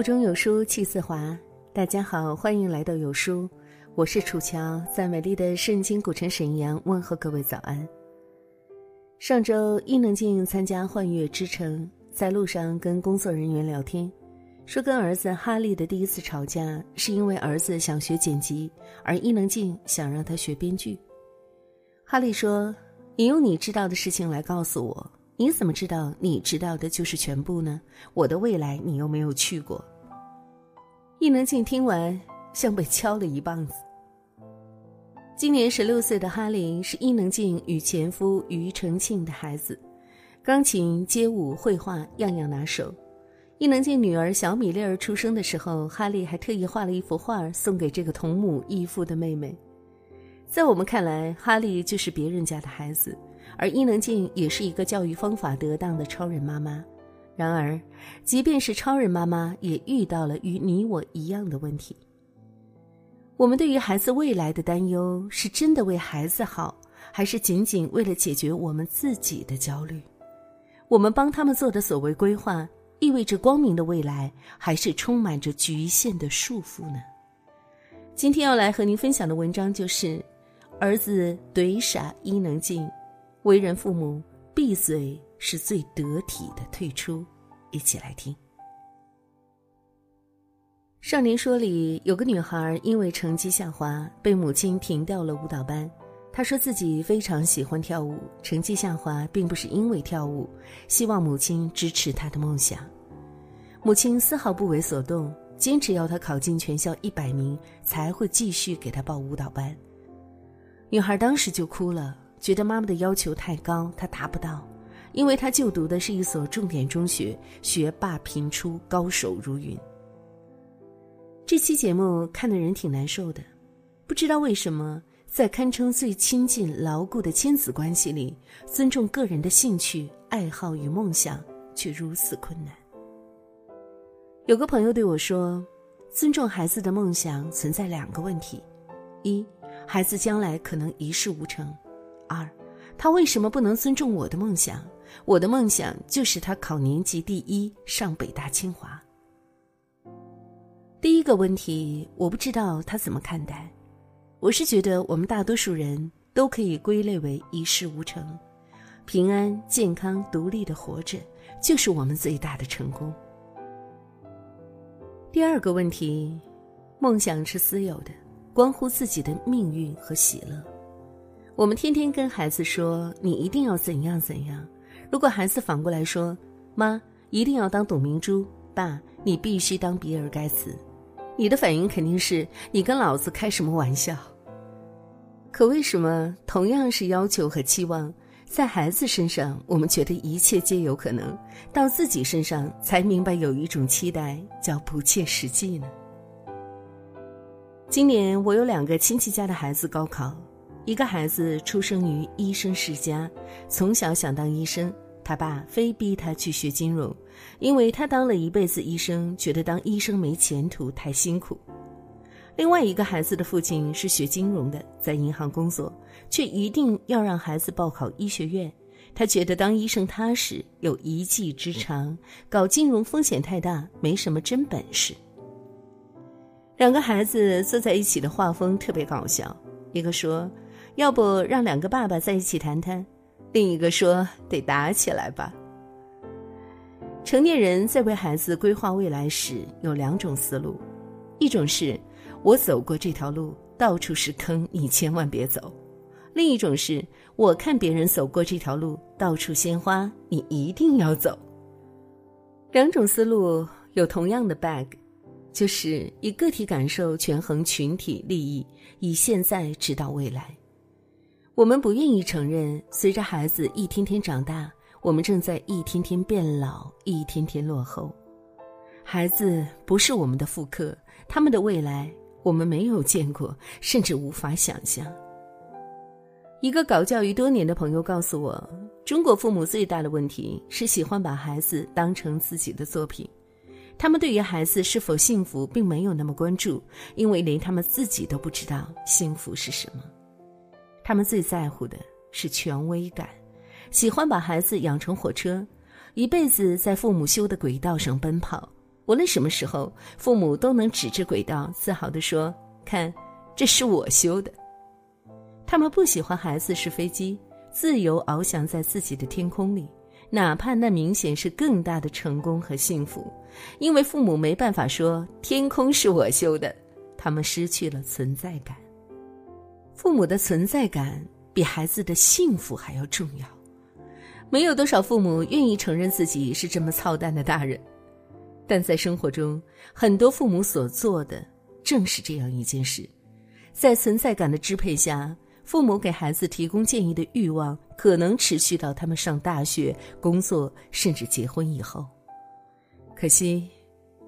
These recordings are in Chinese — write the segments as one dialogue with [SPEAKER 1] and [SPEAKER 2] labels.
[SPEAKER 1] 腹中有书气自华。大家好，欢迎来到有书，我是楚乔，在美丽的圣经古城沈阳问候各位早安。上周伊能静参加《幻乐之城》，在路上跟工作人员聊天，说跟儿子哈利的第一次吵架是因为儿子想学剪辑，而伊能静想让他学编剧。哈利说：“你用你知道的事情来告诉我。”你怎么知道你知道的就是全部呢？我的未来你又没有去过。伊能静听完，像被敲了一棒子。今年十六岁的哈林是伊能静与前夫庾澄庆的孩子，钢琴、街舞、绘画样样拿手。伊能静女儿小米粒儿出生的时候，哈利还特意画了一幅画送给这个同母异父的妹妹。在我们看来，哈利就是别人家的孩子。而伊能静也是一个教育方法得当的超人妈妈，然而，即便是超人妈妈，也遇到了与你我一样的问题。我们对于孩子未来的担忧，是真的为孩子好，还是仅仅为了解决我们自己的焦虑？我们帮他们做的所谓规划，意味着光明的未来，还是充满着局限的束缚呢？今天要来和您分享的文章就是：儿子怼傻伊能静。为人父母，闭嘴是最得体的退出。一起来听。《少年说》里有个女孩因为成绩下滑，被母亲停掉了舞蹈班。她说自己非常喜欢跳舞，成绩下滑并不是因为跳舞，希望母亲支持她的梦想。母亲丝毫不为所动，坚持要她考进全校一百名才会继续给她报舞蹈班。女孩当时就哭了。觉得妈妈的要求太高，她达不到，因为他就读的是一所重点中学，学霸频出，高手如云。这期节目看的人挺难受的，不知道为什么，在堪称最亲近、牢固的亲子关系里，尊重个人的兴趣、爱好与梦想却如此困难。有个朋友对我说：“尊重孩子的梦想存在两个问题，一，孩子将来可能一事无成。”二，他为什么不能尊重我的梦想？我的梦想就是他考年级第一，上北大清华。第一个问题，我不知道他怎么看待。我是觉得我们大多数人都可以归类为一事无成，平安、健康、独立的活着，就是我们最大的成功。第二个问题，梦想是私有的，关乎自己的命运和喜乐。我们天天跟孩子说：“你一定要怎样怎样。”如果孩子反过来说：“妈，一定要当董明珠，爸，你必须当比尔盖茨。”你的反应肯定是：“你跟老子开什么玩笑？”可为什么同样是要求和期望，在孩子身上我们觉得一切皆有可能，到自己身上才明白有一种期待叫不切实际呢？今年我有两个亲戚家的孩子高考。一个孩子出生于医生世家，从小想当医生，他爸非逼他去学金融，因为他当了一辈子医生，觉得当医生没前途，太辛苦。另外一个孩子的父亲是学金融的，在银行工作，却一定要让孩子报考医学院，他觉得当医生踏实，有一技之长，搞金融风险太大，没什么真本事。两个孩子坐在一起的画风特别搞笑，一个说。要不让两个爸爸在一起谈谈，另一个说得打起来吧。成年人在为孩子规划未来时有两种思路，一种是我走过这条路，到处是坑，你千万别走；另一种是我看别人走过这条路，到处鲜花，你一定要走。两种思路有同样的 bug，就是以个体感受权衡群体利益，以现在指导未来。我们不愿意承认，随着孩子一天天长大，我们正在一天天变老，一天天落后。孩子不是我们的复刻，他们的未来我们没有见过，甚至无法想象。一个搞教育多年的朋友告诉我，中国父母最大的问题是喜欢把孩子当成自己的作品，他们对于孩子是否幸福并没有那么关注，因为连他们自己都不知道幸福是什么。他们最在乎的是权威感，喜欢把孩子养成火车，一辈子在父母修的轨道上奔跑。无论什么时候，父母都能指着轨道，自豪地说：“看，这是我修的。”他们不喜欢孩子是飞机，自由翱翔在自己的天空里，哪怕那明显是更大的成功和幸福，因为父母没办法说天空是我修的，他们失去了存在感。父母的存在感比孩子的幸福还要重要。没有多少父母愿意承认自己是这么操蛋的大人，但在生活中，很多父母所做的正是这样一件事。在存在感的支配下，父母给孩子提供建议的欲望可能持续到他们上大学、工作，甚至结婚以后。可惜，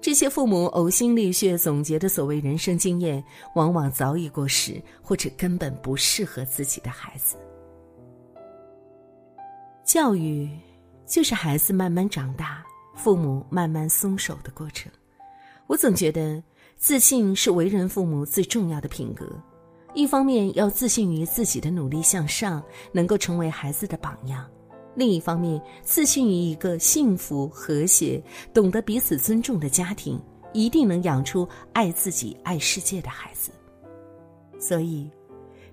[SPEAKER 1] 这些父母呕心沥血总结的所谓人生经验，往往早已过时，或者根本不适合自己的孩子。教育，就是孩子慢慢长大，父母慢慢松手的过程。我总觉得，自信是为人父母最重要的品格。一方面要自信于自己的努力向上，能够成为孩子的榜样；另一方面，自信于一个幸福、和谐、懂得彼此尊重的家庭，一定能养出爱自己、爱世界的孩子。所以，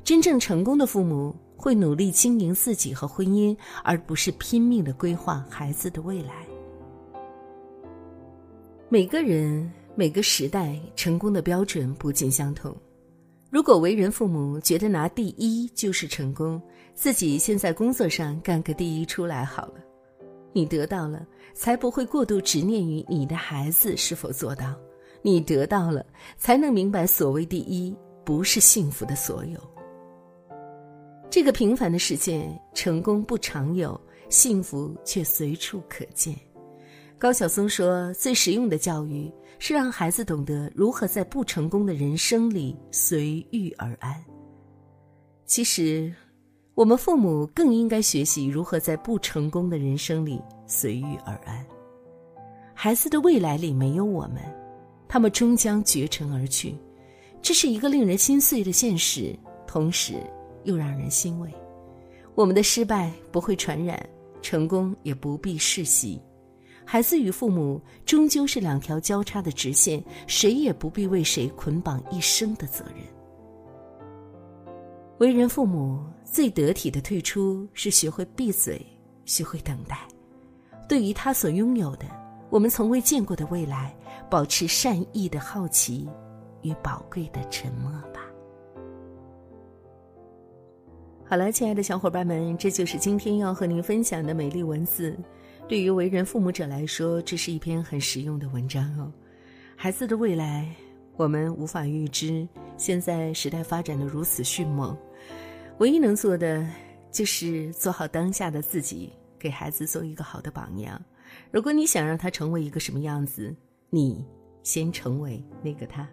[SPEAKER 1] 真正成功的父母。会努力经营自己和婚姻，而不是拼命的规划孩子的未来。每个人、每个时代成功的标准不尽相同。如果为人父母觉得拿第一就是成功，自己先在工作上干个第一出来好了，你得到了，才不会过度执念于你的孩子是否做到。你得到了，才能明白所谓第一不是幸福的所有。这个平凡的世界，成功不常有，幸福却随处可见。高晓松说：“最实用的教育是让孩子懂得如何在不成功的人生里随遇而安。”其实，我们父母更应该学习如何在不成功的人生里随遇而安。孩子的未来里没有我们，他们终将绝尘而去，这是一个令人心碎的现实。同时，又让人欣慰，我们的失败不会传染，成功也不必世袭。孩子与父母终究是两条交叉的直线，谁也不必为谁捆绑一生的责任。为人父母最得体的退出是学会闭嘴，学会等待。对于他所拥有的，我们从未见过的未来，保持善意的好奇与宝贵的沉默吧。好了，亲爱的小伙伴们，这就是今天要和您分享的美丽文字。对于为人父母者来说，这是一篇很实用的文章哦。孩子的未来，我们无法预知。现在时代发展的如此迅猛，唯一能做的就是做好当下的自己，给孩子做一个好的榜样。如果你想让他成为一个什么样子，你先成为那个他。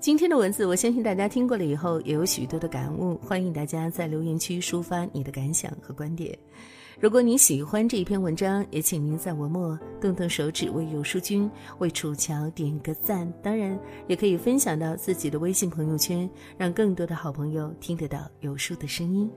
[SPEAKER 1] 今天的文字，我相信大家听过了以后也有许多的感悟。欢迎大家在留言区抒发你的感想和观点。如果你喜欢这一篇文章，也请您在文末动动手指为有书君、为楚乔点个赞。当然，也可以分享到自己的微信朋友圈，让更多的好朋友听得到有书的声音。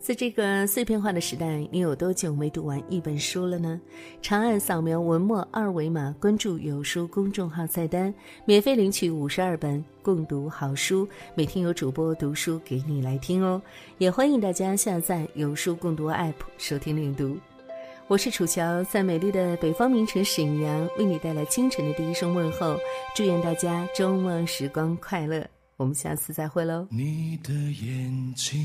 [SPEAKER 1] 在这个碎片化的时代，你有多久没读完一本书了呢？长按扫描文末二维码，关注“有书”公众号菜单，免费领取五十二本共读好书，每天有主播读书给你来听哦。也欢迎大家下载“有书共读 ”App 收听领读。我是楚乔，在美丽的北方名城沈阳，为你带来清晨的第一声问候。祝愿大家周末时光快乐，我们下次再会喽。
[SPEAKER 2] 你的眼睛。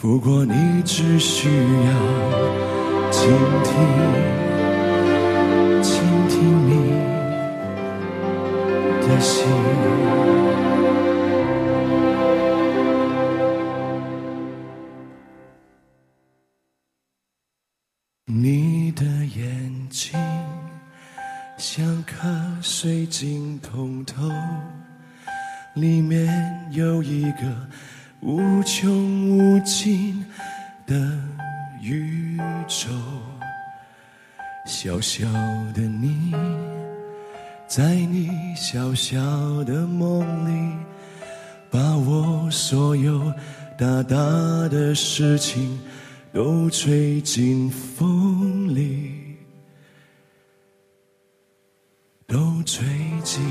[SPEAKER 2] 不过你只需要倾听，倾听你的心。你的眼睛像颗水晶通透，里面有一个无穷无尽的宇宙。小小的你，在你小小的梦里，把我所有大大的事情。都吹进风里，都吹进。